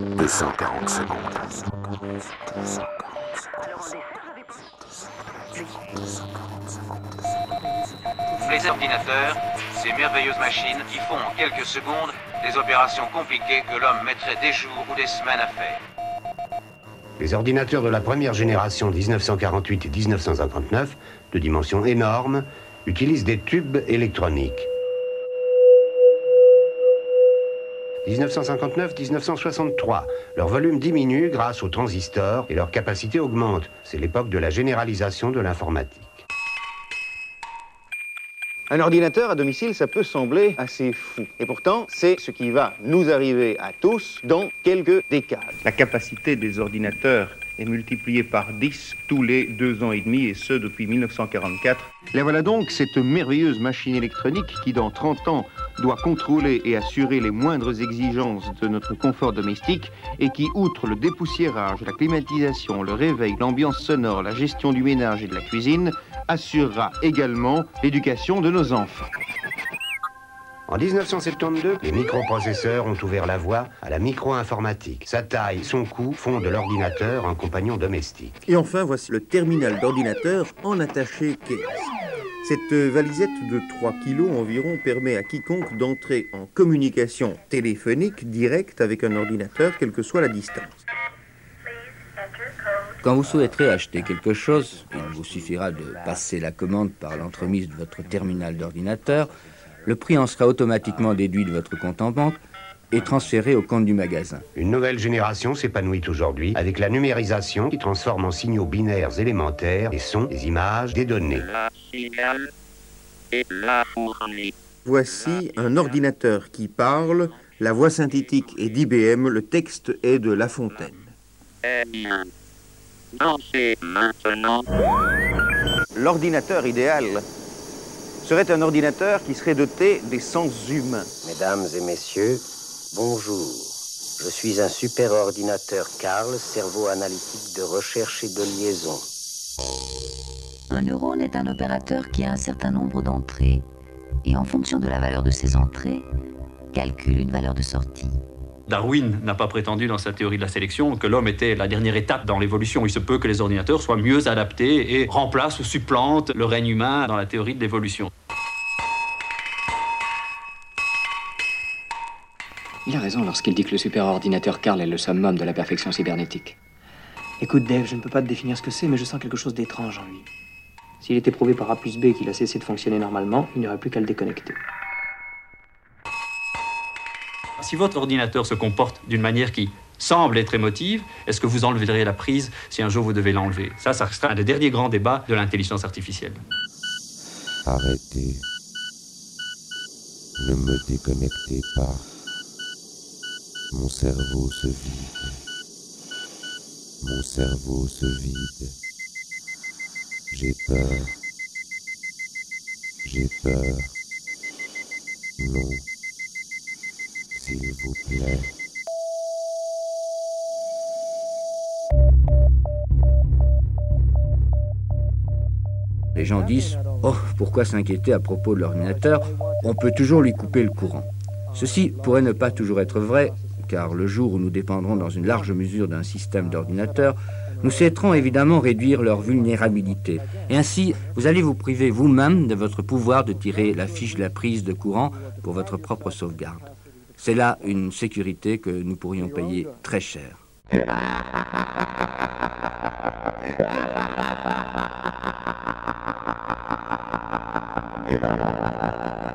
240 secondes. Les ordinateurs, ces merveilleuses machines qui font en quelques secondes des opérations compliquées que l'homme mettrait des jours ou des semaines à faire. Les ordinateurs de la première génération 1948 et 1959, de dimension énorme, utilisent des tubes électroniques. 1959-1963, leur volume diminue grâce aux transistors et leur capacité augmente. C'est l'époque de la généralisation de l'informatique. Un ordinateur à domicile, ça peut sembler assez fou. Et pourtant, c'est ce qui va nous arriver à tous dans quelques décades. La capacité des ordinateurs est multipliée par 10 tous les deux ans et demi, et ce depuis 1944. La voilà donc cette merveilleuse machine électronique qui, dans 30 ans, doit contrôler et assurer les moindres exigences de notre confort domestique et qui, outre le dépoussiérage, la climatisation, le réveil, l'ambiance sonore, la gestion du ménage et de la cuisine, assurera également l'éducation de nos enfants. En 1972, les microprocesseurs ont ouvert la voie à la micro-informatique. Sa taille, son coût font de l'ordinateur un compagnon domestique. Et enfin, voici le terminal d'ordinateur en attaché caisse. Cette valisette de 3 kg environ permet à quiconque d'entrer en communication téléphonique directe avec un ordinateur, quelle que soit la distance. Quand vous souhaiterez acheter quelque chose, il vous suffira de passer la commande par l'entremise de votre terminal d'ordinateur. Le prix en sera automatiquement déduit de votre compte en banque et transféré au compte du magasin. Une nouvelle génération s'épanouit aujourd'hui avec la numérisation qui transforme en signaux binaires élémentaires des sons, des images, des données. Voici un ordinateur qui parle, la voix synthétique est d'IBM, le texte est de La Fontaine. Dansez maintenant. L'ordinateur idéal serait un ordinateur qui serait doté des sens humains. Mesdames et messieurs, bonjour. Je suis un super ordinateur Carl, cerveau analytique de recherche et de liaison. Un neurone est un opérateur qui a un certain nombre d'entrées et en fonction de la valeur de ces entrées, calcule une valeur de sortie. Darwin n'a pas prétendu dans sa théorie de la sélection que l'homme était la dernière étape dans l'évolution. Il se peut que les ordinateurs soient mieux adaptés et remplacent ou supplantent le règne humain dans la théorie de l'évolution. Il a raison lorsqu'il dit que le superordinateur Carl est le summum de la perfection cybernétique. Écoute, Dave, je ne peux pas te définir ce que c'est, mais je sens quelque chose d'étrange en lui. S'il était prouvé par A plus B qu'il a cessé de fonctionner normalement, il n'y aurait plus qu'à le déconnecter. Si votre ordinateur se comporte d'une manière qui semble être émotive, est-ce que vous enleverez la prise si un jour vous devez l'enlever? Ça, ça restera un des derniers grands débats de l'intelligence artificielle. Arrêtez. Ne me déconnectez pas. Mon cerveau se vide. Mon cerveau se vide. J'ai peur. J'ai peur. Non. S'il vous plaît. Les gens disent Oh, pourquoi s'inquiéter à propos de l'ordinateur? On peut toujours lui couper le courant. Ceci pourrait ne pas toujours être vrai, car le jour où nous dépendrons dans une large mesure d'un système d'ordinateur, nous souhaiterons évidemment réduire leur vulnérabilité. Et ainsi, vous allez vous priver vous-même de votre pouvoir de tirer la fiche de la prise de courant pour votre propre sauvegarde. C'est là une sécurité que nous pourrions payer très cher.